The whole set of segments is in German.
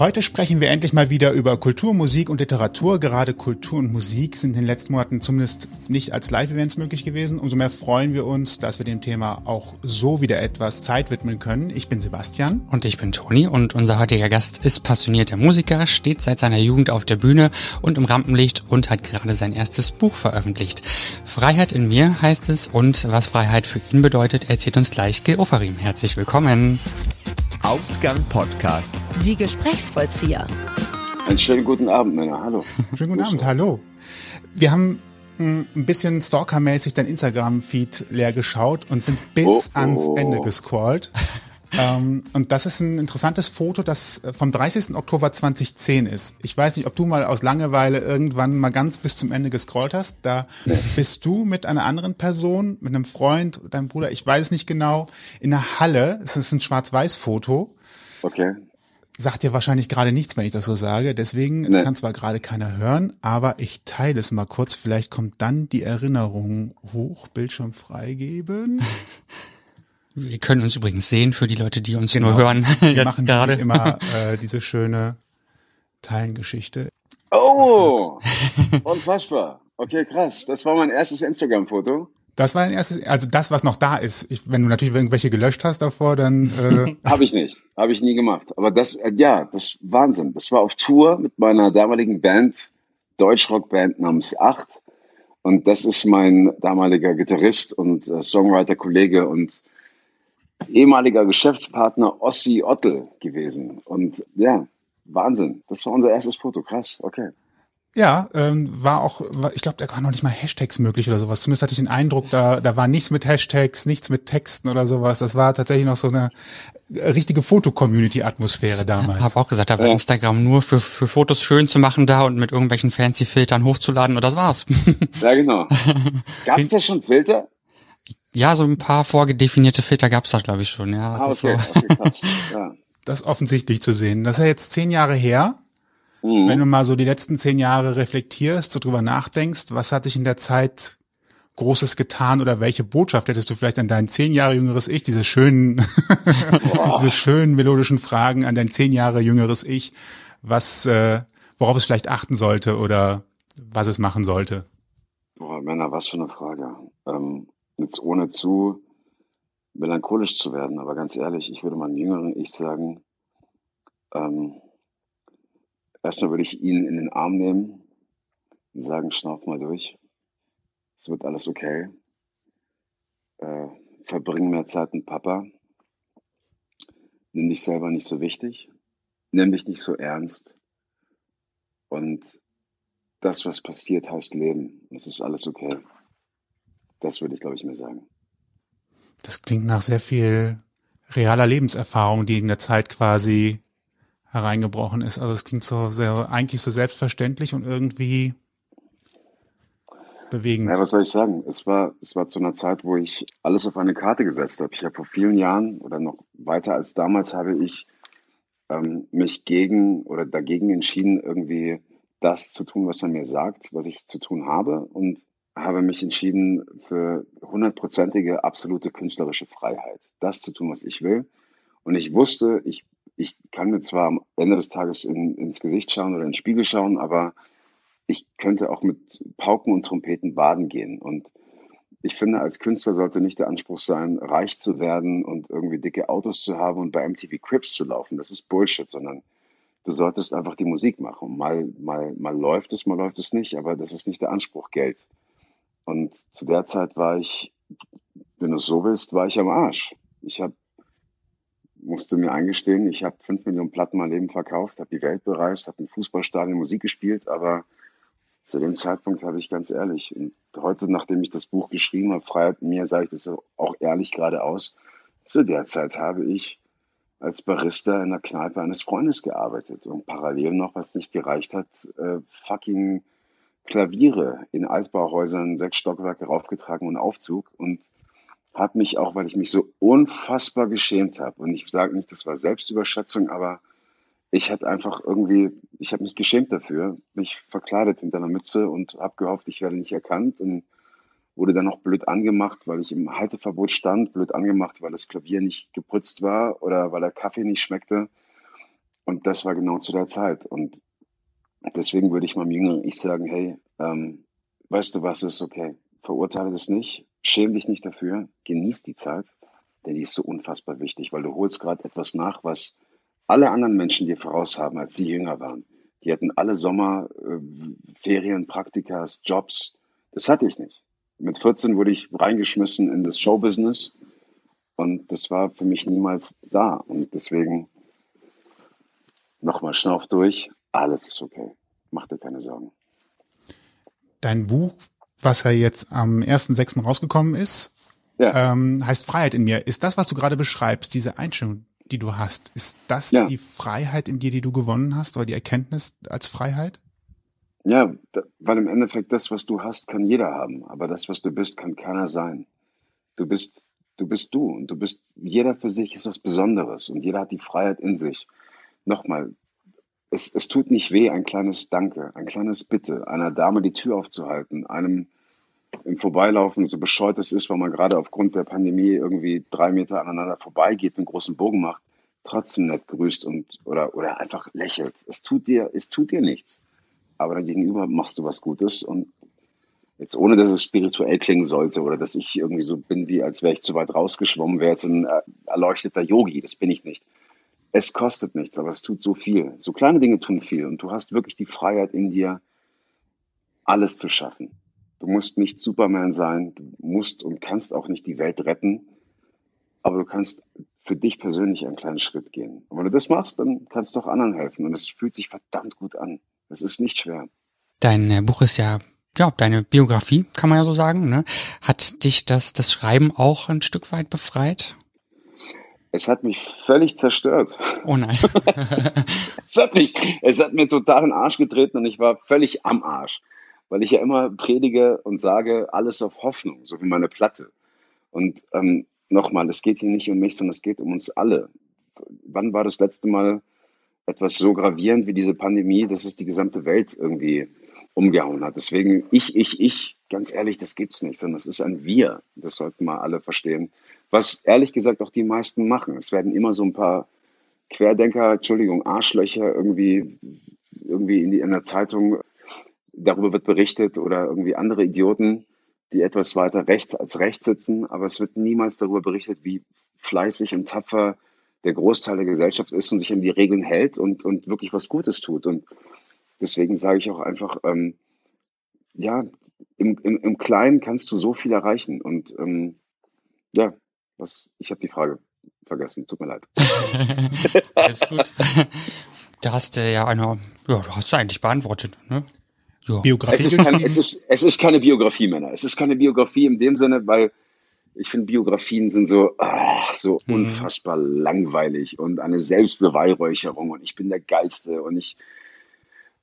Heute sprechen wir endlich mal wieder über Kultur, Musik und Literatur. Gerade Kultur und Musik sind in den letzten Monaten zumindest nicht als Live-Events möglich gewesen. Umso mehr freuen wir uns, dass wir dem Thema auch so wieder etwas Zeit widmen können. Ich bin Sebastian. Und ich bin Toni und unser heutiger Gast ist passionierter Musiker, steht seit seiner Jugend auf der Bühne und im Rampenlicht und hat gerade sein erstes Buch veröffentlicht. Freiheit in mir heißt es und was Freiheit für ihn bedeutet, erzählt uns gleich Gil Oferim. Herzlich willkommen. Ausgang Podcast. Die Gesprächsvollzieher. Einen schönen guten Abend, Männer. Hallo. Schönen guten Abend, hallo. Wir haben hm, ein bisschen stalkermäßig dein Instagram-Feed leer geschaut und sind bis oh, oh. ans Ende gescrollt. Ähm, und das ist ein interessantes Foto, das vom 30. Oktober 2010 ist. Ich weiß nicht, ob du mal aus Langeweile irgendwann mal ganz bis zum Ende gescrollt hast. Da bist du mit einer anderen Person, mit einem Freund, deinem Bruder, ich weiß es nicht genau, in der Halle. Es ist ein Schwarz-Weiß-Foto. Okay. Sagt dir wahrscheinlich gerade nichts, wenn ich das so sage. Deswegen, es kann zwar gerade keiner hören, aber ich teile es mal kurz. Vielleicht kommt dann die Erinnerung hoch. Bildschirm freigeben. Wir können uns übrigens sehen für die Leute, die uns genau. nur hören. Wir machen gerade immer äh, diese schöne Teilengeschichte. Oh, unfassbar. Okay, krass. Das war mein erstes Instagram-Foto. Das war ein erstes, also das, was noch da ist. Ich, wenn du natürlich irgendwelche gelöscht hast davor, dann. Äh habe ich nicht, habe ich nie gemacht. Aber das, äh, ja, das Wahnsinn. Das war auf Tour mit meiner damaligen Band, Deutschrock-Band namens Acht. Und das ist mein damaliger Gitarrist und äh, Songwriter-Kollege und ehemaliger Geschäftspartner Ossi Ottel gewesen. Und ja, Wahnsinn. Das war unser erstes Foto. Krass, okay. Ja, ähm, war auch, ich glaube, da waren noch nicht mal Hashtags möglich oder sowas. Zumindest hatte ich den Eindruck, da, da war nichts mit Hashtags, nichts mit Texten oder sowas. Das war tatsächlich noch so eine richtige Foto-Community-Atmosphäre damals. Ich habe auch gesagt, da war ja. Instagram nur für, für Fotos schön zu machen da und mit irgendwelchen fancy Filtern hochzuladen und das war's. Ja, genau. Gab's da schon Filter? Ja, so ein paar vorgedefinierte Filter gab's da, glaube ich, schon. Ja, ah, okay, so. Ja. Das ist offensichtlich zu sehen. Das ist ja jetzt zehn Jahre her. Mhm. Wenn du mal so die letzten zehn Jahre reflektierst, so drüber nachdenkst, was hat sich in der Zeit Großes getan oder welche Botschaft hättest du vielleicht an dein zehn Jahre jüngeres Ich, diese schönen, diese schönen melodischen Fragen an dein zehn Jahre jüngeres Ich, was, äh, worauf es vielleicht achten sollte oder was es machen sollte? Boah, Männer, was für eine Frage. Ähm, jetzt ohne zu melancholisch zu werden, aber ganz ehrlich, ich würde meinem jüngeren Ich sagen, ähm, Erstmal würde ich ihn in den Arm nehmen und sagen, schnauf mal durch. Es wird alles okay. Äh, verbring mehr Zeit mit Papa. Nimm dich selber nicht so wichtig. Nimm dich nicht so ernst. Und das, was passiert, heißt Leben. Es ist alles okay. Das würde ich, glaube ich, mir sagen. Das klingt nach sehr viel realer Lebenserfahrung, die in der Zeit quasi hereingebrochen ist. Also es klingt so sehr, eigentlich so selbstverständlich und irgendwie bewegend. Ja, was soll ich sagen? Es war, es war zu einer Zeit, wo ich alles auf eine Karte gesetzt habe. Ich habe vor vielen Jahren oder noch weiter als damals habe ich ähm, mich gegen oder dagegen entschieden, irgendwie das zu tun, was man mir sagt, was ich zu tun habe und habe mich entschieden für hundertprozentige, absolute künstlerische Freiheit. Das zu tun, was ich will. Und ich wusste, ich ich kann mir zwar am Ende des Tages in, ins Gesicht schauen oder in den Spiegel schauen, aber ich könnte auch mit Pauken und Trompeten baden gehen. Und ich finde, als Künstler sollte nicht der Anspruch sein, reich zu werden und irgendwie dicke Autos zu haben und bei MTV Crips zu laufen. Das ist Bullshit, sondern du solltest einfach die Musik machen. Mal, mal, mal läuft es, mal läuft es nicht, aber das ist nicht der Anspruch, Geld. Und zu der Zeit war ich, wenn du es so willst, war ich am Arsch. Ich habe musste mir eingestehen, ich habe fünf Millionen Platten mein Leben verkauft, habe die Welt bereist, habe in Fußballstadien Musik gespielt, aber zu dem Zeitpunkt habe ich ganz ehrlich, und heute, nachdem ich das Buch geschrieben habe, Freiheit mir, sage ich das auch ehrlich geradeaus, zu der Zeit habe ich als Barista in der Kneipe eines Freundes gearbeitet und parallel noch, was nicht gereicht hat, äh, fucking Klaviere in Altbauhäusern, sechs Stockwerke raufgetragen und Aufzug und habe mich auch, weil ich mich so unfassbar geschämt habe. Und ich sage nicht, das war Selbstüberschätzung, aber ich hatte einfach irgendwie, ich habe mich geschämt dafür, mich verkleidet hinter einer Mütze und habe gehofft, ich werde nicht erkannt und wurde dann noch blöd angemacht, weil ich im Halteverbot stand, blöd angemacht, weil das Klavier nicht geputzt war oder weil der Kaffee nicht schmeckte. Und das war genau zu der Zeit. Und deswegen würde ich meinem jüngeren Ich sagen, hey, ähm, weißt du was, ist okay. Verurteile das nicht, schäm dich nicht dafür, genieß die Zeit, denn die ist so unfassbar wichtig, weil du holst gerade etwas nach, was alle anderen Menschen dir voraus haben, als sie jünger waren. Die hatten alle Sommer, äh, Ferien, Praktikas, Jobs. Das hatte ich nicht. Mit 14 wurde ich reingeschmissen in das Showbusiness und das war für mich niemals da. Und deswegen nochmal schnauf durch. Alles ist okay. Mach dir keine Sorgen. Dein Buch, was ja jetzt am 1.6. rausgekommen ist, ja. ähm, heißt Freiheit in mir. Ist das, was du gerade beschreibst, diese Einstellung, die du hast, ist das ja. die Freiheit in dir, die du gewonnen hast oder die Erkenntnis als Freiheit? Ja, weil im Endeffekt das, was du hast, kann jeder haben, aber das, was du bist, kann keiner sein. Du bist, du bist du und du bist, jeder für sich ist was Besonderes und jeder hat die Freiheit in sich. Nochmal, es, es tut nicht weh, ein kleines Danke, ein kleines Bitte, einer Dame die Tür aufzuhalten, einem im Vorbeilaufen, so bescheuert es ist, weil man gerade aufgrund der Pandemie irgendwie drei Meter aneinander vorbeigeht, einen großen Bogen macht, trotzdem nett grüßt und oder, oder einfach lächelt. Es tut dir, es tut dir nichts. Aber dann gegenüber machst du was Gutes und jetzt ohne, dass es spirituell klingen sollte oder dass ich irgendwie so bin, wie als wäre ich zu weit rausgeschwommen, wäre jetzt ein äh, erleuchteter Yogi. Das bin ich nicht. Es kostet nichts, aber es tut so viel. So kleine Dinge tun viel und du hast wirklich die Freiheit in dir, alles zu schaffen. Du musst nicht Superman sein, du musst und kannst auch nicht die Welt retten, aber du kannst für dich persönlich einen kleinen Schritt gehen. Und wenn du das machst, dann kannst du auch anderen helfen und es fühlt sich verdammt gut an. Es ist nicht schwer. Dein äh, Buch ist ja ja, deine Biografie, kann man ja so sagen. Ne? Hat dich das, das Schreiben auch ein Stück weit befreit? Es hat mich völlig zerstört. Oh nein. es, hat mich, es hat mir total in den Arsch getreten und ich war völlig am Arsch weil ich ja immer predige und sage, alles auf Hoffnung, so wie meine Platte. Und ähm, nochmal, es geht hier nicht um mich, sondern es geht um uns alle. Wann war das letzte Mal etwas so gravierend wie diese Pandemie, dass es die gesamte Welt irgendwie umgehauen hat? Deswegen, ich, ich, ich, ganz ehrlich, das gibt's nicht, sondern es ist ein Wir. Das sollten mal alle verstehen. Was ehrlich gesagt auch die meisten machen. Es werden immer so ein paar Querdenker, Entschuldigung, Arschlöcher irgendwie, irgendwie in, die, in der Zeitung darüber wird berichtet oder irgendwie andere Idioten, die etwas weiter rechts als rechts sitzen, aber es wird niemals darüber berichtet, wie fleißig und tapfer der Großteil der Gesellschaft ist und sich an die Regeln hält und, und wirklich was Gutes tut. Und deswegen sage ich auch einfach, ähm, ja, im, im, im Kleinen kannst du so viel erreichen. Und ähm, ja, was, ich habe die Frage vergessen, tut mir leid. Alles gut. Da hast du ja eine, ja, du hast du eigentlich beantwortet, ne? Ja. Biografie. Es ist, kein, es, ist, es ist keine Biografie, Männer. Es ist keine Biografie in dem Sinne, weil ich finde, Biografien sind so, ach, so mhm. unfassbar langweilig und eine Selbstbeweihräucherung und ich bin der Geilste und ich,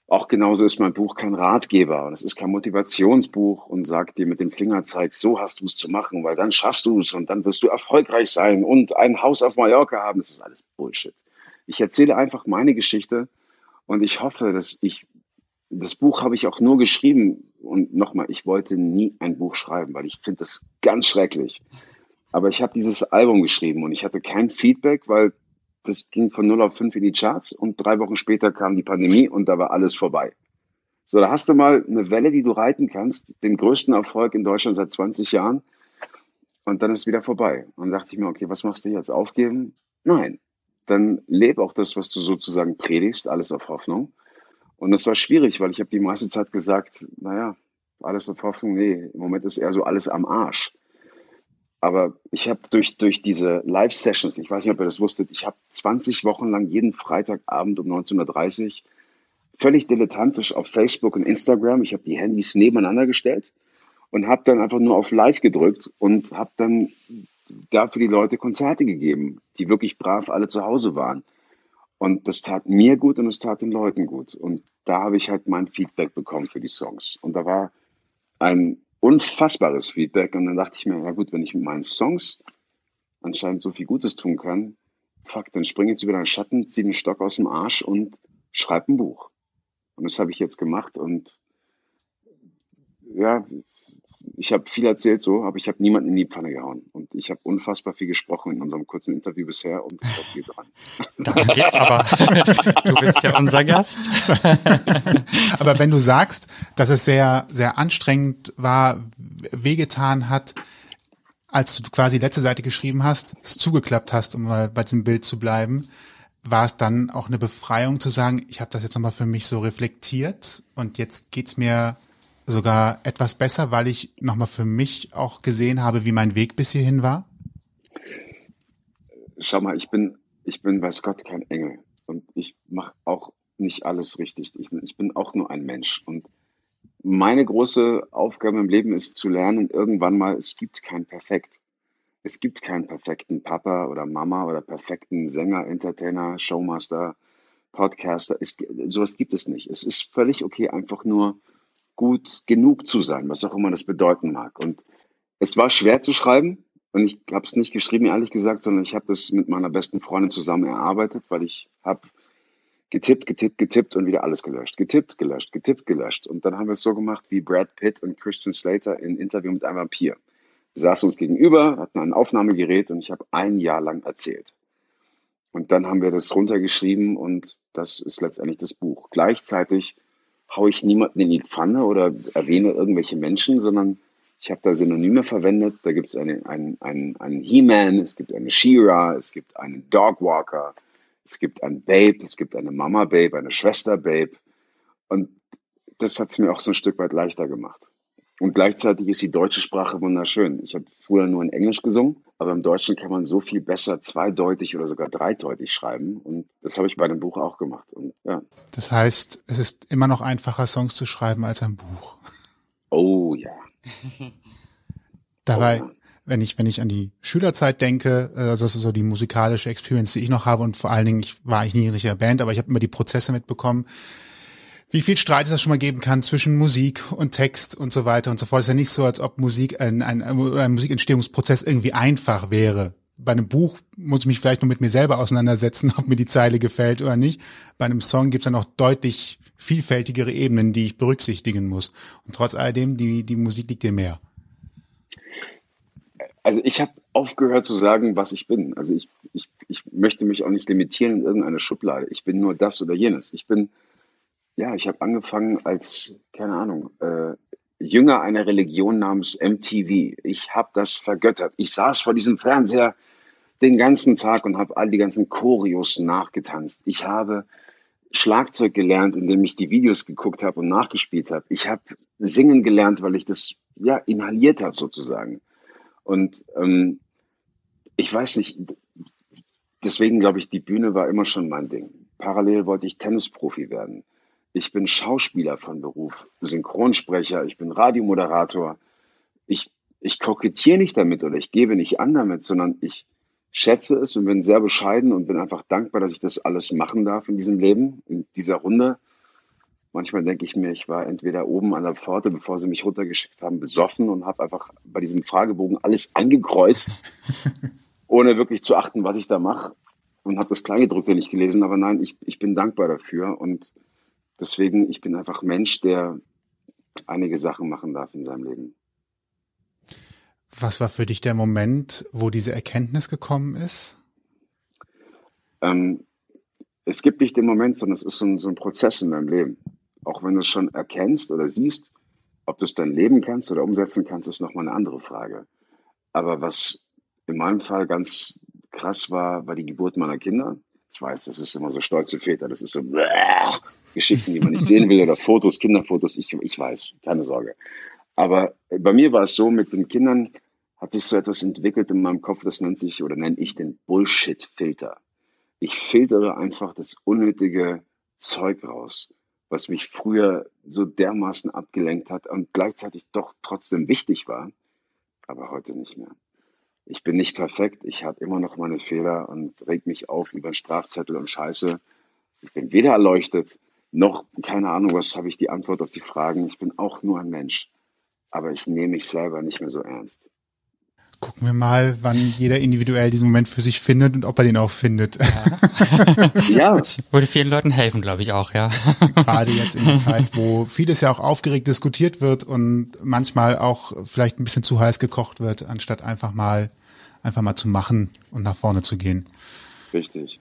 auch genauso ist mein Buch kein Ratgeber und es ist kein Motivationsbuch und sagt dir mit dem Fingerzeig, so hast du es zu machen, weil dann schaffst du es und dann wirst du erfolgreich sein und ein Haus auf Mallorca haben. Das ist alles Bullshit. Ich erzähle einfach meine Geschichte und ich hoffe, dass ich das Buch habe ich auch nur geschrieben und nochmal, ich wollte nie ein Buch schreiben, weil ich finde das ganz schrecklich. Aber ich habe dieses Album geschrieben und ich hatte kein Feedback, weil das ging von 0 auf 5 in die Charts und drei Wochen später kam die Pandemie und da war alles vorbei. So, da hast du mal eine Welle, die du reiten kannst, den größten Erfolg in Deutschland seit 20 Jahren und dann ist wieder vorbei. Und dann dachte ich mir, okay, was machst du jetzt? Aufgeben? Nein. Dann lebe auch das, was du sozusagen predigst, alles auf Hoffnung. Und das war schwierig, weil ich habe die meiste Zeit gesagt, naja, alles auf Hoffnung, nee, im Moment ist eher so alles am Arsch. Aber ich habe durch, durch diese Live-Sessions, ich weiß nicht, ob ihr das wusstet, ich habe 20 Wochen lang jeden Freitagabend um 19.30 Uhr völlig dilettantisch auf Facebook und Instagram, ich habe die Handys nebeneinander gestellt und habe dann einfach nur auf Live gedrückt und habe dann dafür die Leute Konzerte gegeben, die wirklich brav alle zu Hause waren. Und das tat mir gut und es tat den Leuten gut. Und da habe ich halt mein Feedback bekommen für die Songs. Und da war ein unfassbares Feedback. Und dann dachte ich mir, ja gut, wenn ich mit meinen Songs anscheinend so viel Gutes tun kann, fuck, dann springe ich jetzt über den Schatten, ziehe den Stock aus dem Arsch und schreibe ein Buch. Und das habe ich jetzt gemacht. Und ja, ich habe viel erzählt so, aber ich habe niemanden in die Pfanne gehauen. Und ich habe unfassbar viel gesprochen in unserem kurzen Interview bisher und ich viel dran. Darum geht's aber. Du bist ja unser Gast. aber wenn du sagst, dass es sehr, sehr anstrengend war, wehgetan hat, als du quasi letzte Seite geschrieben hast, es zugeklappt hast, um mal bei diesem Bild zu bleiben, war es dann auch eine Befreiung zu sagen, ich habe das jetzt nochmal für mich so reflektiert und jetzt geht's mir sogar etwas besser, weil ich nochmal für mich auch gesehen habe, wie mein Weg bis hierhin war? Schau mal, ich bin, ich bin, weiß Gott, kein Engel. Und ich mache auch nicht alles richtig. Ich, ich bin auch nur ein Mensch. Und meine große Aufgabe im Leben ist zu lernen, irgendwann mal, es gibt kein Perfekt. Es gibt keinen perfekten Papa oder Mama oder perfekten Sänger, Entertainer, Showmaster, Podcaster. Es, sowas gibt es nicht. Es ist völlig okay, einfach nur gut genug zu sein, was auch immer das bedeuten mag. Und es war schwer zu schreiben und ich habe es nicht geschrieben, ehrlich gesagt, sondern ich habe das mit meiner besten Freundin zusammen erarbeitet, weil ich habe getippt, getippt, getippt und wieder alles gelöscht. Getippt, gelöscht, getippt, gelöscht. Und dann haben wir es so gemacht wie Brad Pitt und Christian Slater in Interview mit einem Vampir. Wir saßen uns gegenüber, hatten ein Aufnahmegerät und ich habe ein Jahr lang erzählt. Und dann haben wir das runtergeschrieben und das ist letztendlich das Buch. Gleichzeitig haue ich niemanden in die Pfanne oder erwähne irgendwelche Menschen, sondern ich habe da Synonyme verwendet. Da gibt es einen, einen, einen, einen He-Man, es gibt eine She-Ra, es gibt einen Dogwalker, es gibt ein Babe, es gibt eine Mama-Babe, eine Schwester-Babe. Und das hat es mir auch so ein Stück weit leichter gemacht. Und gleichzeitig ist die deutsche Sprache wunderschön. Ich habe früher nur in Englisch gesungen, aber im Deutschen kann man so viel besser zweideutig oder sogar dreideutig schreiben. Und das habe ich bei dem Buch auch gemacht. Und, ja. Das heißt, es ist immer noch einfacher, Songs zu schreiben als ein Buch. Oh ja. Dabei, oh, ja. wenn ich, wenn ich an die Schülerzeit denke, also das ist so die musikalische Experience, die ich noch habe und vor allen Dingen, ich war ich nie in richtiger Band, aber ich habe immer die Prozesse mitbekommen wie viel Streit es da schon mal geben kann zwischen Musik und Text und so weiter und so fort. Es ist ja nicht so, als ob Musik ein, ein, ein Musikentstehungsprozess irgendwie einfach wäre. Bei einem Buch muss ich mich vielleicht nur mit mir selber auseinandersetzen, ob mir die Zeile gefällt oder nicht. Bei einem Song gibt es dann noch deutlich vielfältigere Ebenen, die ich berücksichtigen muss. Und trotz alledem, die, die Musik liegt dir mehr. Also ich habe aufgehört zu sagen, was ich bin. Also ich, ich, ich möchte mich auch nicht limitieren in irgendeine Schublade. Ich bin nur das oder jenes. Ich bin ja, ich habe angefangen als, keine Ahnung, äh, Jünger einer Religion namens MTV. Ich habe das vergöttert. Ich saß vor diesem Fernseher den ganzen Tag und habe all die ganzen Choreos nachgetanzt. Ich habe Schlagzeug gelernt, indem ich die Videos geguckt habe und nachgespielt habe. Ich habe singen gelernt, weil ich das ja inhaliert habe sozusagen. Und ähm, ich weiß nicht, deswegen glaube ich, die Bühne war immer schon mein Ding. Parallel wollte ich Tennisprofi werden. Ich bin Schauspieler von Beruf, Synchronsprecher, ich bin Radiomoderator. Ich, ich kokettiere nicht damit oder ich gebe nicht an damit, sondern ich schätze es und bin sehr bescheiden und bin einfach dankbar, dass ich das alles machen darf in diesem Leben, in dieser Runde. Manchmal denke ich mir, ich war entweder oben an der Pforte, bevor sie mich runtergeschickt haben, besoffen und habe einfach bei diesem Fragebogen alles angekreuzt, ohne wirklich zu achten, was ich da mache. Und habe das Kleingedruckte nicht gelesen. Aber nein, ich, ich bin dankbar dafür. Und Deswegen, ich bin einfach Mensch, der einige Sachen machen darf in seinem Leben. Was war für dich der Moment, wo diese Erkenntnis gekommen ist? Ähm, es gibt nicht den Moment, sondern es ist so ein, so ein Prozess in deinem Leben. Auch wenn du es schon erkennst oder siehst, ob du es dann leben kannst oder umsetzen kannst, ist nochmal eine andere Frage. Aber was in meinem Fall ganz krass war, war die Geburt meiner Kinder. Ich weiß, das ist immer so stolze Väter, das ist so bläh, Geschichten, die man nicht sehen will oder Fotos, Kinderfotos. Ich, ich weiß, keine Sorge. Aber bei mir war es so, mit den Kindern hat sich so etwas entwickelt in meinem Kopf, das nennt sich oder nenne ich den Bullshit-Filter. Ich filtere einfach das unnötige Zeug raus, was mich früher so dermaßen abgelenkt hat und gleichzeitig doch trotzdem wichtig war, aber heute nicht mehr ich bin nicht perfekt, ich habe immer noch meine Fehler und reg mich auf über Strafzettel und Scheiße. Ich bin weder erleuchtet, noch, keine Ahnung, was habe ich die Antwort auf die Fragen. Ich bin auch nur ein Mensch. Aber ich nehme mich selber nicht mehr so ernst. gucken wir mal, wann jeder individuell diesen Moment für sich findet und ob er den auch findet. Ja. ja. Würde vielen Leuten helfen, glaube ich auch, ja. Gerade jetzt in der Zeit, wo vieles ja auch aufgeregt diskutiert wird und manchmal auch vielleicht ein bisschen zu heiß gekocht wird, anstatt einfach mal, einfach mal zu machen und nach vorne zu gehen. Richtig.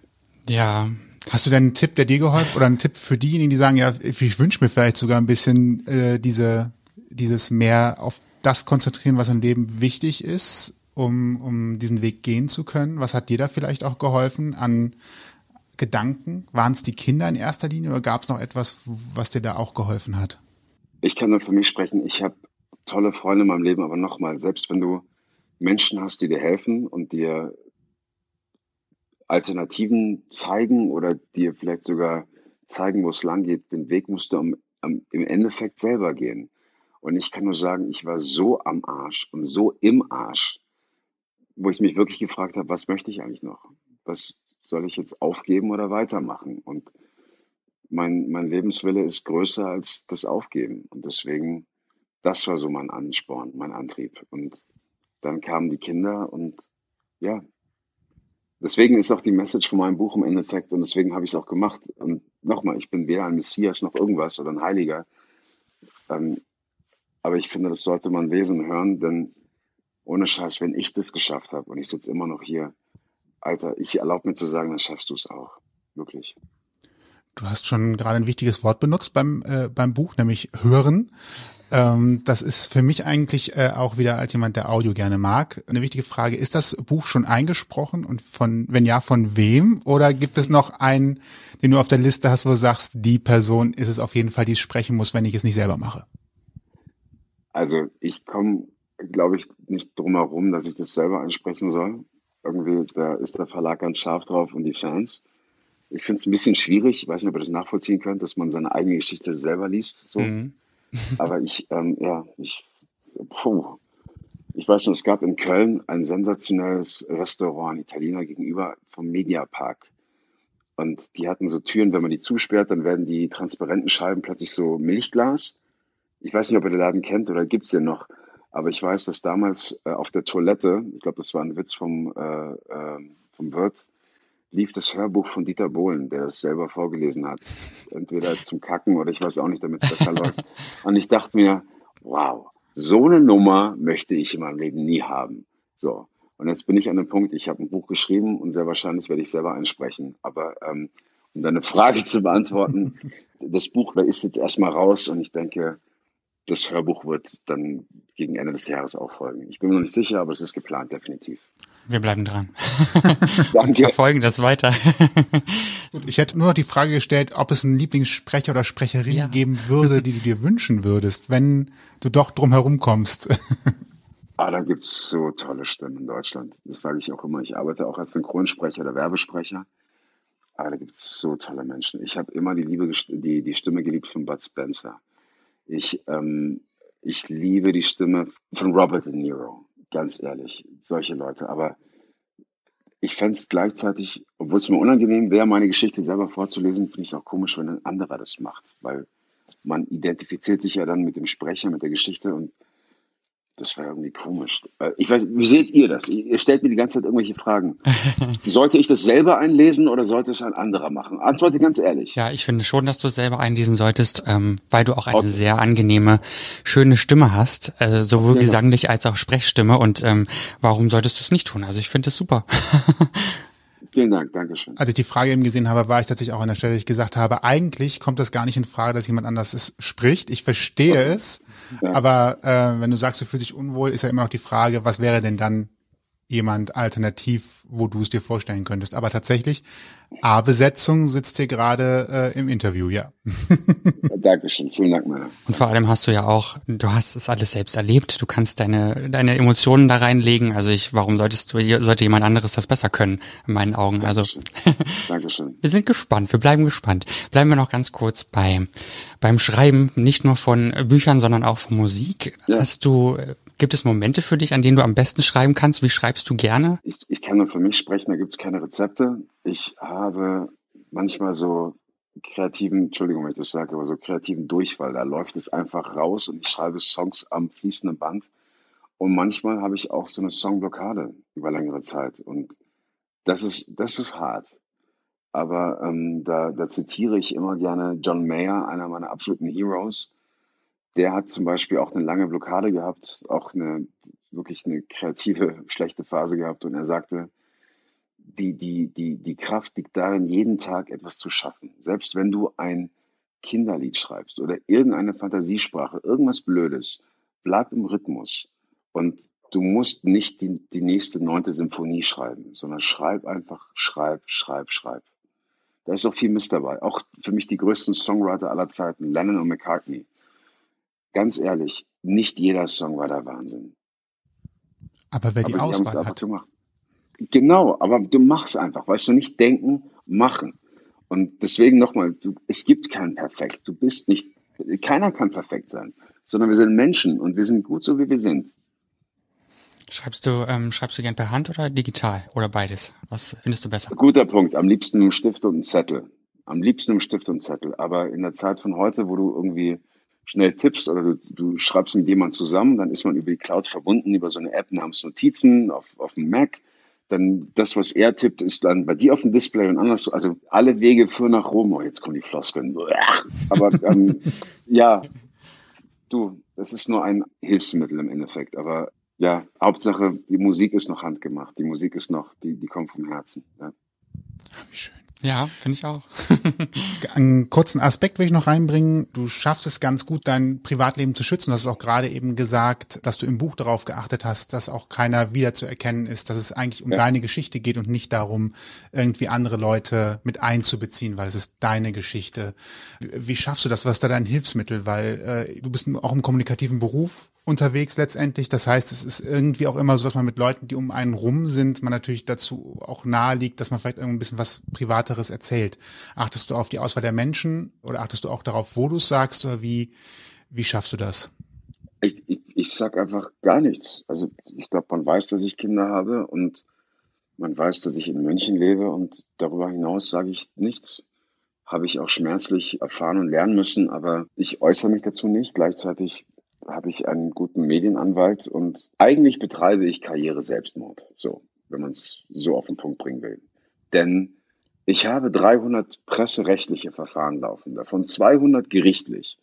Ja. Hast du denn einen Tipp, der dir geholfen oder einen Tipp für diejenigen, die sagen, ja, ich wünsche mir vielleicht sogar ein bisschen äh, diese, dieses mehr auf das konzentrieren, was im Leben wichtig ist, um, um diesen Weg gehen zu können? Was hat dir da vielleicht auch geholfen an Gedanken? Waren es die Kinder in erster Linie oder gab es noch etwas, was dir da auch geholfen hat? Ich kann nur für mich sprechen. Ich habe tolle Freunde in meinem Leben, aber nochmal, selbst wenn du Menschen hast, die dir helfen und dir Alternativen zeigen oder dir vielleicht sogar zeigen, wo es lang geht, den Weg musst du am, am, im Endeffekt selber gehen. Und ich kann nur sagen, ich war so am Arsch und so im Arsch, wo ich mich wirklich gefragt habe, was möchte ich eigentlich noch? Was soll ich jetzt aufgeben oder weitermachen? Und mein, mein Lebenswille ist größer als das Aufgeben. Und deswegen, das war so mein Ansporn, mein Antrieb. Und dann kamen die Kinder und ja, deswegen ist auch die Message von meinem Buch im Endeffekt und deswegen habe ich es auch gemacht. Und nochmal, ich bin weder ein Messias noch irgendwas oder ein Heiliger. Ähm, aber ich finde, das sollte man lesen hören, denn ohne Scheiß, wenn ich das geschafft habe und ich sitze immer noch hier, Alter, ich erlaube mir zu sagen, dann schaffst du es auch. Wirklich. Du hast schon gerade ein wichtiges Wort benutzt beim, äh, beim Buch, nämlich hören. Ähm, das ist für mich eigentlich äh, auch wieder als jemand, der Audio gerne mag, eine wichtige Frage. Ist das Buch schon eingesprochen und von, wenn ja, von wem? Oder gibt es noch einen, den du auf der Liste hast, wo du sagst, die Person ist es auf jeden Fall, die es sprechen muss, wenn ich es nicht selber mache? Also ich komme, glaube ich, nicht drum herum, dass ich das selber ansprechen soll. Irgendwie, da ist der Verlag ganz scharf drauf und die Fans. Ich finde es ein bisschen schwierig, ich weiß nicht, ob ihr das nachvollziehen könnt, dass man seine eigene Geschichte selber liest. So. Mhm. Aber ich, ähm, ja, ich, puh. Ich weiß schon, es gab in Köln ein sensationelles Restaurant, Italiener gegenüber vom Mediapark. Und die hatten so Türen, wenn man die zusperrt, dann werden die transparenten Scheiben plötzlich so Milchglas. Ich weiß nicht, ob ihr den Laden kennt oder gibt es den noch. Aber ich weiß, dass damals äh, auf der Toilette, ich glaube, das war ein Witz vom, äh, äh, vom Wirt, lief das Hörbuch von Dieter Bohlen, der das selber vorgelesen hat. Entweder zum Kacken oder ich weiß auch nicht, damit es besser läuft. Und ich dachte mir, wow, so eine Nummer möchte ich in meinem Leben nie haben. So. Und jetzt bin ich an dem Punkt, ich habe ein Buch geschrieben und sehr wahrscheinlich werde ich selber einsprechen. Aber ähm, um deine Frage zu beantworten, das Buch ist jetzt erstmal raus und ich denke, das Hörbuch wird dann gegen Ende des Jahres auch folgen. Ich bin mir noch nicht sicher, aber es ist geplant, definitiv. Wir bleiben dran. Danke. Wir verfolgen das weiter. ich hätte nur noch die Frage gestellt, ob es einen Lieblingssprecher oder Sprecherin ja. geben würde, die du dir wünschen würdest, wenn du doch drum herum kommst. ah, da gibt's so tolle Stimmen in Deutschland. Das sage ich auch immer. Ich arbeite auch als Synchronsprecher oder Werbesprecher. Aber da gibt's so tolle Menschen. Ich habe immer die Liebe, die, die Stimme geliebt von Bud Spencer. Ich, ähm, ich liebe die Stimme von Robert De Niro, ganz ehrlich, solche Leute. Aber ich fände es gleichzeitig, obwohl es mir unangenehm wäre, meine Geschichte selber vorzulesen, finde ich es auch komisch, wenn ein anderer das macht, weil man identifiziert sich ja dann mit dem Sprecher, mit der Geschichte und das war irgendwie komisch. Ich weiß, wie seht ihr das? Ihr stellt mir die ganze Zeit irgendwelche Fragen. sollte ich das selber einlesen oder sollte es ein anderer machen? Antworte ganz ehrlich. Ja, ich finde schon, dass du es selber einlesen solltest, ähm, weil du auch eine okay. sehr angenehme, schöne Stimme hast, äh, sowohl ja, gesanglich als auch Sprechstimme. Und ähm, warum solltest du es nicht tun? Also ich finde es super. Vielen Dank, Dankeschön. Als ich die Frage eben gesehen habe, war ich tatsächlich auch an der Stelle, dass ich gesagt habe, eigentlich kommt das gar nicht in Frage, dass jemand anders es spricht. Ich verstehe okay. es, ja. aber äh, wenn du sagst, du fühlst dich unwohl, ist ja immer noch die Frage, was wäre denn dann jemand alternativ, wo du es dir vorstellen könntest. Aber tatsächlich, A-Besetzung sitzt hier gerade äh, im Interview, ja. Dankeschön, vielen Dank, Männer. Und vor allem hast du ja auch, du hast es alles selbst erlebt, du kannst deine, deine Emotionen da reinlegen. Also ich, warum solltest du, sollte jemand anderes das besser können, in meinen Augen. Also Dankeschön. wir sind gespannt, wir bleiben gespannt. Bleiben wir noch ganz kurz bei, beim Schreiben, nicht nur von Büchern, sondern auch von Musik. Ja. Hast du Gibt es Momente für dich, an denen du am besten schreiben kannst? Wie schreibst du gerne? Ich, ich kann nur für mich sprechen, da gibt es keine Rezepte. Ich habe manchmal so kreativen, Entschuldigung, wenn ich das sage, aber so kreativen Durchfall. Da läuft es einfach raus und ich schreibe Songs am fließenden Band. Und manchmal habe ich auch so eine Songblockade über längere Zeit. Und das ist, das ist hart. Aber ähm, da, da zitiere ich immer gerne John Mayer, einer meiner absoluten Heroes. Der hat zum Beispiel auch eine lange Blockade gehabt, auch eine wirklich eine kreative, schlechte Phase gehabt. Und er sagte, die, die, die, die Kraft liegt darin, jeden Tag etwas zu schaffen. Selbst wenn du ein Kinderlied schreibst oder irgendeine Fantasiesprache, irgendwas Blödes, bleib im Rhythmus. Und du musst nicht die, die nächste neunte Symphonie schreiben, sondern schreib einfach, schreib, schreib, schreib. Da ist auch viel Mist dabei. Auch für mich die größten Songwriter aller Zeiten, Lennon und McCartney. Ganz ehrlich, nicht jeder Song war der Wahnsinn. Aber wer die Aber Auswahl einfach hat, gemacht. Genau, aber du machst einfach, weißt du, nicht denken, machen. Und deswegen nochmal, du, es gibt kein Perfekt. Du bist nicht, keiner kann perfekt sein, sondern wir sind Menschen und wir sind gut so, wie wir sind. Schreibst du, ähm, schreibst du gern per Hand oder digital oder beides? Was findest du besser? Guter Punkt. Am liebsten im Stift und einem Zettel. Am liebsten im Stift und Zettel. Aber in der Zeit von heute, wo du irgendwie schnell tippst oder du, du schreibst mit jemandem zusammen, dann ist man über die Cloud verbunden, über so eine App namens Notizen auf, auf dem Mac. Dann das, was er tippt, ist dann bei dir auf dem Display und anders. Also alle Wege führen nach Rom. Oh, jetzt kommen die Floskeln. Aber ähm, ja, du, das ist nur ein Hilfsmittel im Endeffekt. Aber ja, Hauptsache, die Musik ist noch handgemacht. Die Musik ist noch, die, die kommt vom Herzen. Ja. wie schön. Ja, finde ich auch. Einen kurzen Aspekt will ich noch reinbringen. Du schaffst es ganz gut, dein Privatleben zu schützen. Du hast auch gerade eben gesagt, dass du im Buch darauf geachtet hast, dass auch keiner wiederzuerkennen ist, dass es eigentlich um Ja. deine Geschichte geht und nicht darum, irgendwie andere Leute mit einzubeziehen, weil es ist deine Geschichte. Wie wie schaffst du das? Was ist da dein Hilfsmittel? Weil äh, du bist auch im kommunikativen Beruf unterwegs letztendlich. Das heißt, es ist irgendwie auch immer so, dass man mit Leuten, die um einen rum sind, man natürlich dazu auch nahe liegt, dass man vielleicht ein bisschen was Privateres erzählt. Achtest du auf die Auswahl der Menschen oder achtest du auch darauf, wo du es sagst oder wie, wie schaffst du das? Ich, ich, ich sag einfach gar nichts. Also ich glaube, man weiß, dass ich Kinder habe und man weiß, dass ich in München lebe und darüber hinaus sage ich nichts. Habe ich auch schmerzlich erfahren und lernen müssen, aber ich äußere mich dazu nicht. Gleichzeitig habe ich einen guten Medienanwalt und eigentlich betreibe ich Karriere Selbstmord. So, wenn man es so auf den Punkt bringen will. Denn ich habe 300 presserechtliche Verfahren laufen, davon 200 gerichtlich.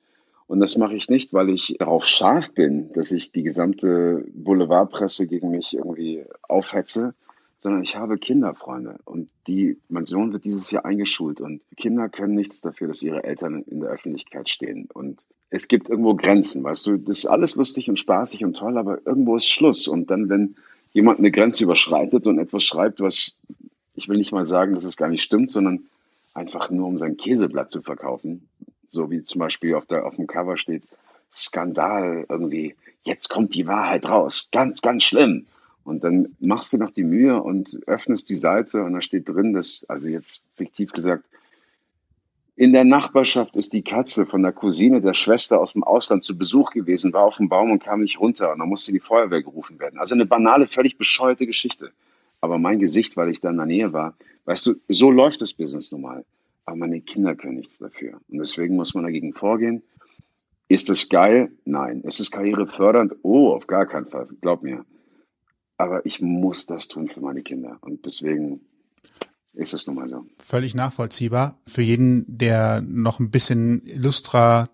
Und das mache ich nicht, weil ich darauf scharf bin, dass ich die gesamte Boulevardpresse gegen mich irgendwie aufhetze, sondern ich habe Kinderfreunde und die, mein Sohn wird dieses Jahr eingeschult und Kinder können nichts dafür, dass ihre Eltern in der Öffentlichkeit stehen. Und es gibt irgendwo Grenzen, weißt du, das ist alles lustig und spaßig und toll, aber irgendwo ist Schluss. Und dann, wenn jemand eine Grenze überschreitet und etwas schreibt, was, ich will nicht mal sagen, dass es gar nicht stimmt, sondern einfach nur um sein Käseblatt zu verkaufen, so wie zum Beispiel auf, der, auf dem Cover steht, Skandal irgendwie, jetzt kommt die Wahrheit raus, ganz, ganz schlimm. Und dann machst du noch die Mühe und öffnest die Seite und da steht drin, dass, also jetzt fiktiv gesagt, in der Nachbarschaft ist die Katze von der Cousine der Schwester aus dem Ausland zu Besuch gewesen, war auf dem Baum und kam nicht runter und dann musste die Feuerwehr gerufen werden. Also eine banale, völlig bescheuerte Geschichte. Aber mein Gesicht, weil ich da in der Nähe war, weißt du, so läuft das Business normal. Aber meine Kinder können nichts dafür. Und deswegen muss man dagegen vorgehen. Ist es geil? Nein. Ist es karrierefördernd? Oh, auf gar keinen Fall. Glaub mir. Aber ich muss das tun für meine Kinder. Und deswegen ist es nun mal so. Völlig nachvollziehbar. Für jeden, der noch ein bisschen illustrer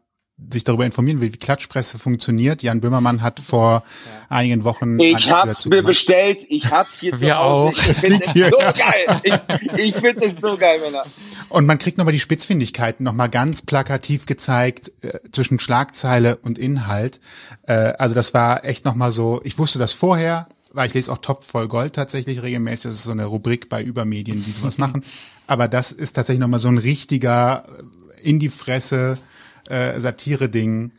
sich darüber informieren will, wie Klatschpresse funktioniert. Jan Böhmermann hat vor einigen Wochen Ich hab's dazu mir gemacht. bestellt, ich hab's hier Wir zu Hause. auch. Ich Es finde es hier. so geil. Ich, ich finde es so geil, Männer. Und man kriegt nochmal die Spitzfindigkeiten nochmal ganz plakativ gezeigt äh, zwischen Schlagzeile und Inhalt. Äh, also das war echt nochmal so, ich wusste das vorher, weil ich lese auch Top voll Gold tatsächlich regelmäßig. Das ist so eine Rubrik bei Übermedien, die sowas machen. Aber das ist tatsächlich nochmal so ein richtiger äh, in die Fresse äh, Satire-Ding.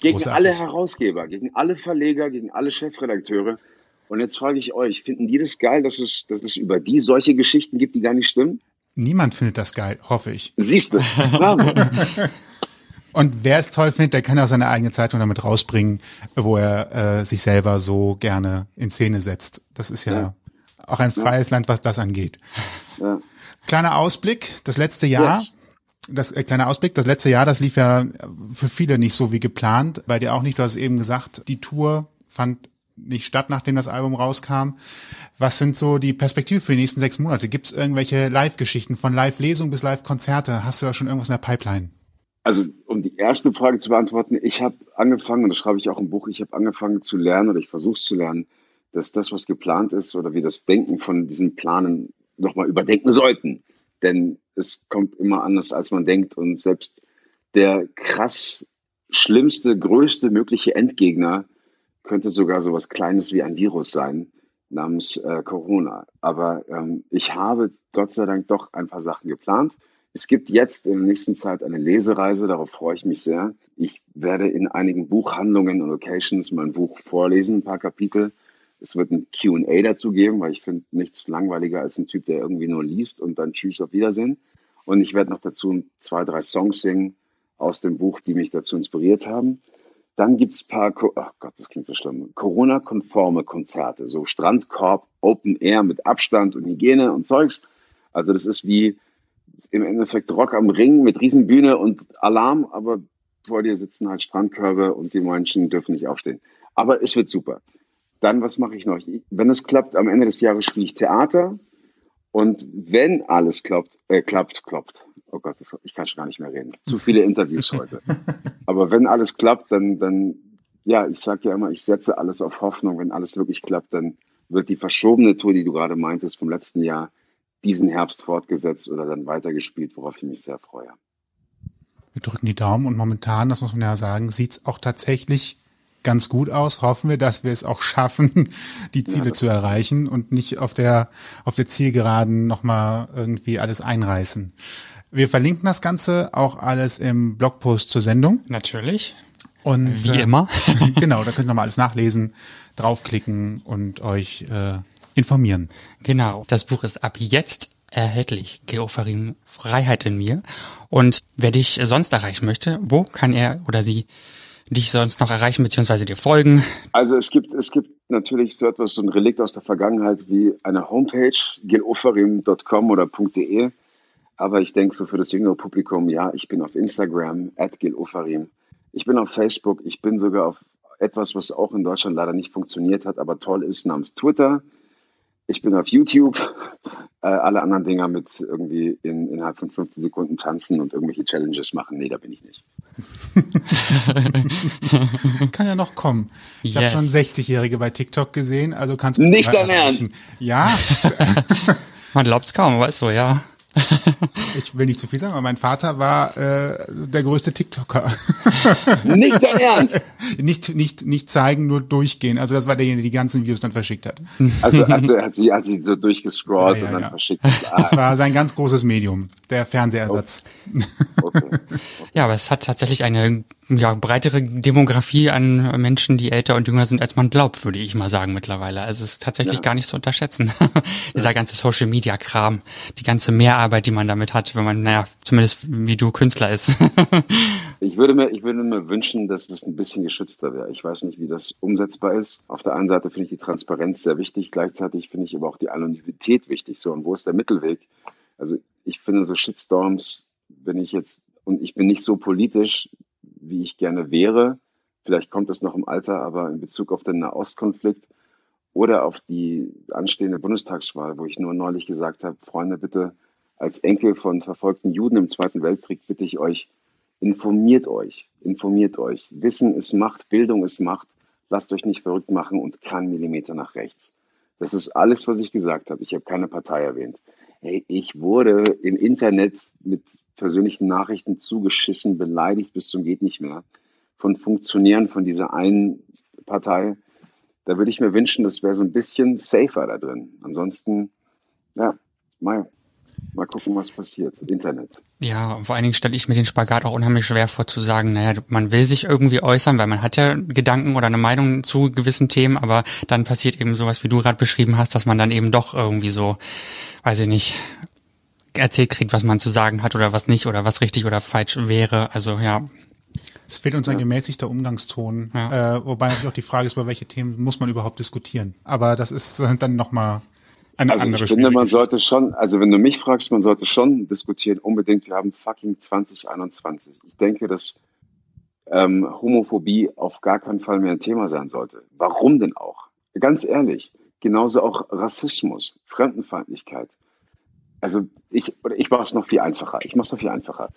Gegen Großartig. alle Herausgeber, gegen alle Verleger, gegen alle Chefredakteure. Und jetzt frage ich euch, finden die das geil, dass es, dass es über die solche Geschichten gibt, die gar nicht stimmen? Niemand findet das geil, hoffe ich. Siehst du. Und wer es toll findet, der kann auch seine eigene Zeitung damit rausbringen, wo er äh, sich selber so gerne in Szene setzt. Das ist ja, Ja. auch ein freies Land, was das angeht. Ja. Kleiner Ausblick, das letzte Jahr. Yes. Das äh, kleiner Ausblick, das letzte Jahr, das lief ja für viele nicht so wie geplant, bei dir auch nicht. Du hast eben gesagt, die Tour fand nicht statt, nachdem das Album rauskam. Was sind so die Perspektive für die nächsten sechs Monate? Gibt es irgendwelche Live-Geschichten von Live-Lesungen bis Live-Konzerte? Hast du da schon irgendwas in der Pipeline? Also um die erste Frage zu beantworten, ich habe angefangen, und das schreibe ich auch im Buch, ich habe angefangen zu lernen oder ich versuche es zu lernen, dass das, was geplant ist oder wir das Denken von diesen Planen nochmal überdenken sollten. Denn es kommt immer anders, als man denkt. Und selbst der krass schlimmste, größte mögliche Endgegner könnte sogar so was Kleines wie ein Virus sein, namens äh, Corona. Aber ähm, ich habe Gott sei Dank doch ein paar Sachen geplant. Es gibt jetzt in der nächsten Zeit eine Lesereise, darauf freue ich mich sehr. Ich werde in einigen Buchhandlungen und Locations mein Buch vorlesen, ein paar Kapitel. Es wird ein QA dazu geben, weil ich finde nichts langweiliger als ein Typ, der irgendwie nur liest und dann Tschüss auf Wiedersehen. Und ich werde noch dazu zwei, drei Songs singen aus dem Buch, die mich dazu inspiriert haben. Dann gibt es ein paar, ach Gott, das klingt so schlimm, Corona-konforme Konzerte, so Strandkorb, Open Air mit Abstand und Hygiene und Zeugs. Also das ist wie im Endeffekt Rock am Ring mit Riesenbühne und Alarm, aber vor dir sitzen halt Strandkörbe und die Menschen dürfen nicht aufstehen. Aber es wird super. Dann, was mache ich noch? Wenn es klappt, am Ende des Jahres spiele ich Theater. Und wenn alles klappt, äh, klappt, klappt. Oh Gott, das, ich kann schon gar nicht mehr reden. Zu viele Interviews heute. Aber wenn alles klappt, dann, dann, ja, ich sage ja immer, ich setze alles auf Hoffnung. Wenn alles wirklich klappt, dann wird die verschobene Tour, die du gerade meintest, vom letzten Jahr, diesen Herbst fortgesetzt oder dann weitergespielt, worauf ich mich sehr freue. Wir drücken die Daumen und momentan, das muss man ja sagen, sieht's auch tatsächlich ganz gut aus. Hoffen wir, dass wir es auch schaffen, die Ziele ja, zu erreichen und nicht auf der, auf der Zielgeraden nochmal irgendwie alles einreißen. Wir verlinken das Ganze auch alles im Blogpost zur Sendung. Natürlich. Und wie äh, immer. genau, da könnt ihr nochmal alles nachlesen, draufklicken und euch äh, informieren. Genau. Das Buch ist ab jetzt erhältlich. Geofarin Freiheit in mir. Und wer dich sonst erreichen möchte, wo kann er oder sie dich sonst noch erreichen bzw. dir folgen? Also es gibt, es gibt natürlich so etwas, so ein Relikt aus der Vergangenheit wie eine Homepage, gilofarim.com oder .de. Aber ich denke so für das jüngere Publikum, ja, ich bin auf Instagram, at gilofarim. Ich bin auf Facebook, ich bin sogar auf etwas, was auch in Deutschland leider nicht funktioniert hat, aber toll ist, namens Twitter. Ich bin auf YouTube. Äh, alle anderen Dinger mit irgendwie in, innerhalb von 15 Sekunden tanzen und irgendwelche Challenges machen. Nee, da bin ich nicht. Kann ja noch kommen. Ich yes. habe schon 60-Jährige bei TikTok gesehen, also kannst du nicht dein Ernst. Ja. Man glaubt's kaum, aber ist so, ja. Ich will nicht zu viel sagen, aber mein Vater war äh, der größte TikToker. Nicht dein Ernst? nicht, nicht, nicht zeigen, nur durchgehen. Also das war derjenige, der die ganzen Videos dann verschickt hat. Also, also hat sie, hat sie so durchgescrollt ja, ja, und dann ja. verschickt. Ah. Das war sein ganz großes Medium, der Fernsehersatz. Okay. Okay. Ja, aber es hat tatsächlich eine ja, breitere Demografie an Menschen, die älter und jünger sind, als man glaubt, würde ich mal sagen mittlerweile. Also es ist tatsächlich ja. gar nicht zu unterschätzen. Dieser ganze Social Media Kram, die ganze Mehrarbeit, die man damit hat, wenn man, naja, zumindest wie du Künstler ist. ich würde mir, ich würde mir wünschen, dass das ein bisschen geschützter wäre. Ich weiß nicht, wie das umsetzbar ist. Auf der einen Seite finde ich die Transparenz sehr wichtig, gleichzeitig finde ich aber auch die Anonymität wichtig. So, und wo ist der Mittelweg? Also ich finde so Shitstorms, wenn ich jetzt, und ich bin nicht so politisch, wie ich gerne wäre. Vielleicht kommt es noch im Alter, aber in Bezug auf den Nahostkonflikt oder auf die anstehende Bundestagswahl, wo ich nur neulich gesagt habe, Freunde, bitte als Enkel von verfolgten Juden im Zweiten Weltkrieg bitte ich euch, informiert euch, informiert euch. Wissen ist Macht, Bildung ist Macht. Lasst euch nicht verrückt machen und kein Millimeter nach rechts. Das ist alles, was ich gesagt habe. Ich habe keine Partei erwähnt. Hey, ich wurde im Internet mit persönlichen Nachrichten zugeschissen, beleidigt bis zum geht nicht mehr von Funktionären von dieser einen Partei. Da würde ich mir wünschen, das wäre so ein bisschen safer da drin. Ansonsten, ja, mal, mal gucken, was passiert. Internet. Ja, vor allen Dingen stelle ich mir den Spagat auch unheimlich schwer vor zu sagen, naja, man will sich irgendwie äußern, weil man hat ja Gedanken oder eine Meinung zu gewissen Themen, aber dann passiert eben sowas, wie du gerade beschrieben hast, dass man dann eben doch irgendwie so, weiß ich nicht, erzählt kriegt, was man zu sagen hat oder was nicht oder was richtig oder falsch wäre. Also ja. Es fehlt uns ein gemäßigter Umgangston, ja. äh, wobei natürlich auch die Frage ist, über welche Themen muss man überhaupt diskutieren. Aber das ist äh, dann nochmal eine also andere Ich finde, man sollte schon, also wenn du mich fragst, man sollte schon diskutieren, unbedingt. Wir haben fucking 2021. Ich denke, dass ähm, Homophobie auf gar keinen Fall mehr ein Thema sein sollte. Warum denn auch? ganz ehrlich, genauso auch Rassismus, Fremdenfeindlichkeit. Also ich, oder ich mache es noch viel einfacher. Ich mache es noch viel einfacher.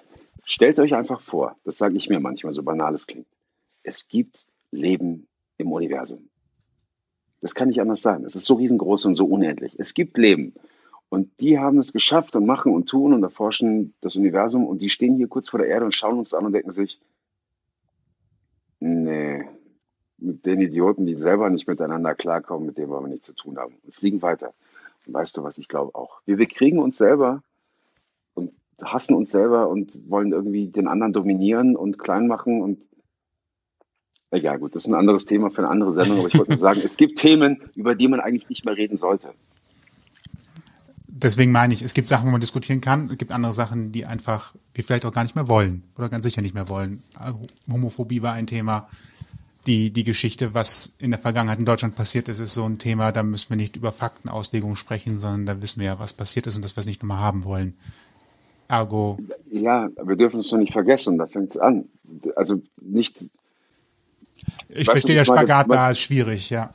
Stellt euch einfach vor, das sage ich mir manchmal, so banal es klingt. Es gibt Leben im Universum. Das kann nicht anders sein. Es ist so riesengroß und so unendlich. Es gibt Leben. Und die haben es geschafft und machen und tun und erforschen das Universum. Und die stehen hier kurz vor der Erde und schauen uns an und denken sich, nee, mit den Idioten, die selber nicht miteinander klarkommen, mit denen wollen wir nichts zu tun haben. Und fliegen weiter. Und weißt du was, ich glaube auch. Wir, wir kriegen uns selber und hassen uns selber und wollen irgendwie den anderen dominieren und klein machen und Egal, gut, das ist ein anderes Thema für eine andere Sendung, aber ich wollte nur sagen, es gibt Themen, über die man eigentlich nicht mehr reden sollte. Deswegen meine ich, es gibt Sachen, wo man diskutieren kann, es gibt andere Sachen, die einfach wir vielleicht auch gar nicht mehr wollen oder ganz sicher nicht mehr wollen. Homophobie war ein Thema. Die, die Geschichte, was in der Vergangenheit in Deutschland passiert ist, ist so ein Thema, da müssen wir nicht über Faktenauslegung sprechen, sondern da wissen wir ja, was passiert ist und dass wir es nicht nochmal haben wollen. Ergo. Ja, wir dürfen es doch nicht vergessen, da fängt es an. Also nicht ich verstehe, der Spagat da ist schwierig, ja.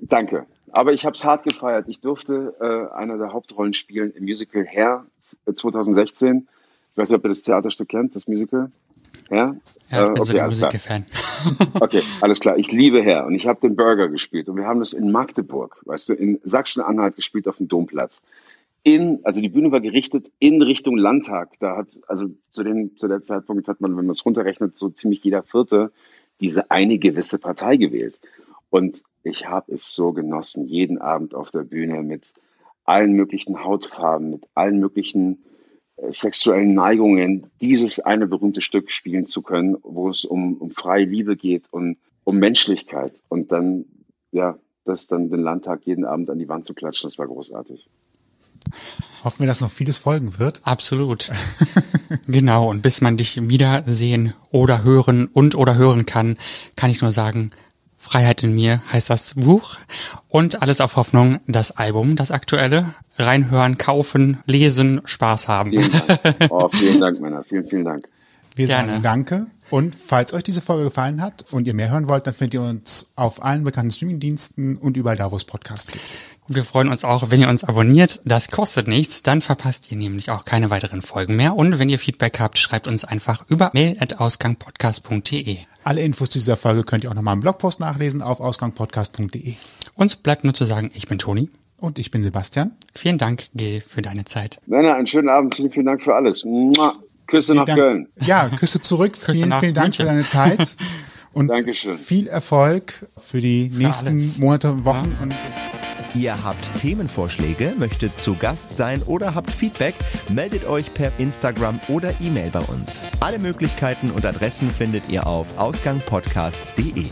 Danke. Aber ich habe es hart gefeiert. Ich durfte äh, eine der Hauptrollen spielen im Musical Hair 2016. Äh, ich weiß nicht, ob ihr das Theaterstück kennt, das Musical. Ja, ja ich bin äh, okay, so der Musical-Fan. okay, alles klar. Ich liebe Hair und ich habe den Burger gespielt und wir haben das in Magdeburg, weißt du, in Sachsen-Anhalt gespielt auf dem Domplatz. In, also die Bühne war gerichtet in Richtung Landtag. Da hat, also zu dem, zu der Zeitpunkt hat man, wenn man es runterrechnet, so ziemlich jeder Vierte diese eine gewisse Partei gewählt. Und ich habe es so genossen, jeden Abend auf der Bühne mit allen möglichen Hautfarben, mit allen möglichen äh, sexuellen Neigungen dieses eine berühmte Stück spielen zu können, wo es um, um freie Liebe geht und um Menschlichkeit. Und dann, ja, das dann den Landtag jeden Abend an die Wand zu klatschen, das war großartig. Hoffen wir, dass noch vieles folgen wird. Absolut. genau. Und bis man dich wiedersehen oder hören und oder hören kann, kann ich nur sagen, Freiheit in mir heißt das Buch und alles auf Hoffnung, das Album, das aktuelle, reinhören, kaufen, lesen, Spaß haben. Vielen Dank. Oh, vielen Dank, Männer. Vielen, vielen Dank. Wir Gerne. sagen Danke. Und falls euch diese Folge gefallen hat und ihr mehr hören wollt, dann findet ihr uns auf allen bekannten Streamingdiensten und überall da, wo es Podcasts gibt. Und wir freuen uns auch, wenn ihr uns abonniert. Das kostet nichts, dann verpasst ihr nämlich auch keine weiteren Folgen mehr. Und wenn ihr Feedback habt, schreibt uns einfach über mail.ausgangpodcast.de. Alle Infos zu dieser Folge könnt ihr auch nochmal im Blogpost nachlesen auf ausgangpodcast.de. Uns bleibt nur zu sagen, ich bin Toni. Und ich bin Sebastian. Vielen Dank, G, für deine Zeit. Männer, einen schönen Abend. Vielen, vielen Dank für alles. Küsse nach Dank, Köln. Ja, Küsse zurück. Küsse vielen, vielen Dank München. für deine Zeit. Und Dankeschön. viel Erfolg für die für nächsten alles. Monate, Wochen. Ja. Und Ihr habt Themenvorschläge, möchtet zu Gast sein oder habt Feedback, meldet euch per Instagram oder E-Mail bei uns. Alle Möglichkeiten und Adressen findet ihr auf ausgangpodcast.de.